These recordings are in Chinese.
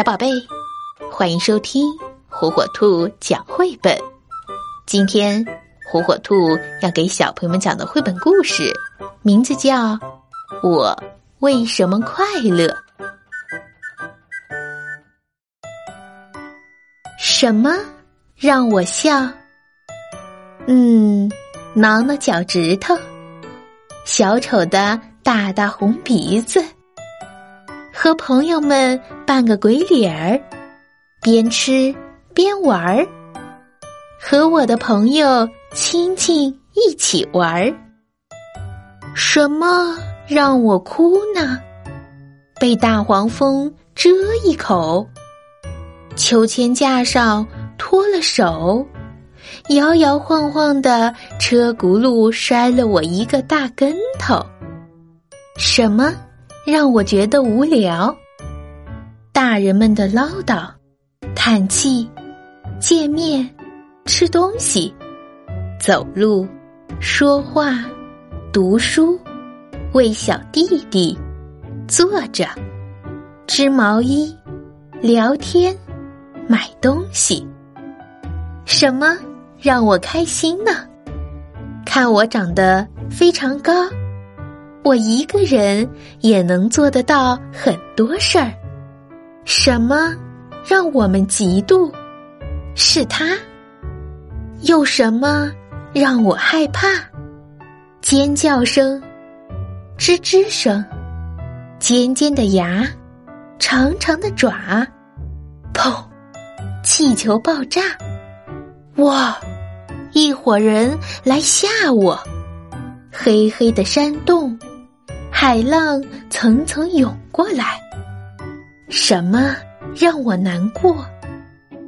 小宝贝，欢迎收听火火兔讲绘本。今天，火火兔要给小朋友们讲的绘本故事，名字叫《我为什么快乐》。什么让我笑？嗯，挠挠脚趾头，小丑的大大红鼻子。和朋友们扮个鬼脸儿，边吃边玩儿，和我的朋友亲戚一起玩儿。什么让我哭呢？被大黄蜂蛰一口，秋千架上脱了手，摇摇晃晃的车轱辘摔了我一个大跟头。什么？让我觉得无聊。大人们的唠叨、叹气、见面、吃东西、走路、说话、读书、喂小弟弟、坐着、织毛衣、聊天、买东西，什么让我开心呢？看我长得非常高。我一个人也能做得到很多事儿，什么让我们嫉妒？是他。有什么让我害怕？尖叫声，吱吱声，尖尖的牙，长长的爪，砰！气球爆炸！哇！一伙人来吓我，黑黑的山洞。海浪层层涌过来，什么让我难过？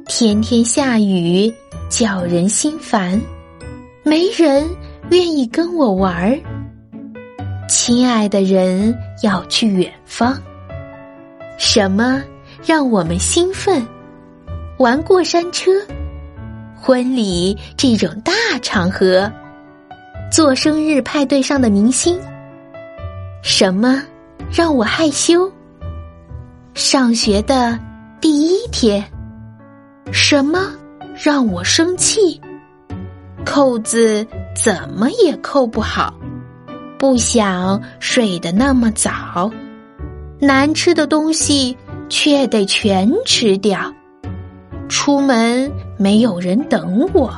天天下雨，叫人心烦，没人愿意跟我玩儿。亲爱的人要去远方，什么让我们兴奋？玩过山车，婚礼这种大场合，做生日派对上的明星。什么让我害羞？上学的第一天，什么让我生气？扣子怎么也扣不好，不想睡得那么早，难吃的东西却得全吃掉，出门没有人等我，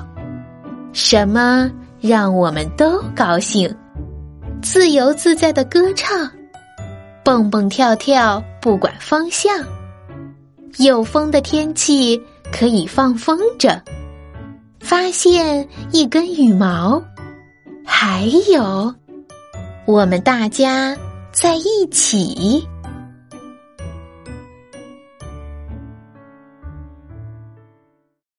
什么让我们都高兴？自由自在的歌唱，蹦蹦跳跳，不管方向。有风的天气可以放风筝，发现一根羽毛。还有，我们大家在一起。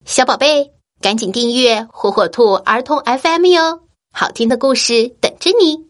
小宝贝，赶紧订阅火火兔儿童 FM 哟，好听的故事等着你。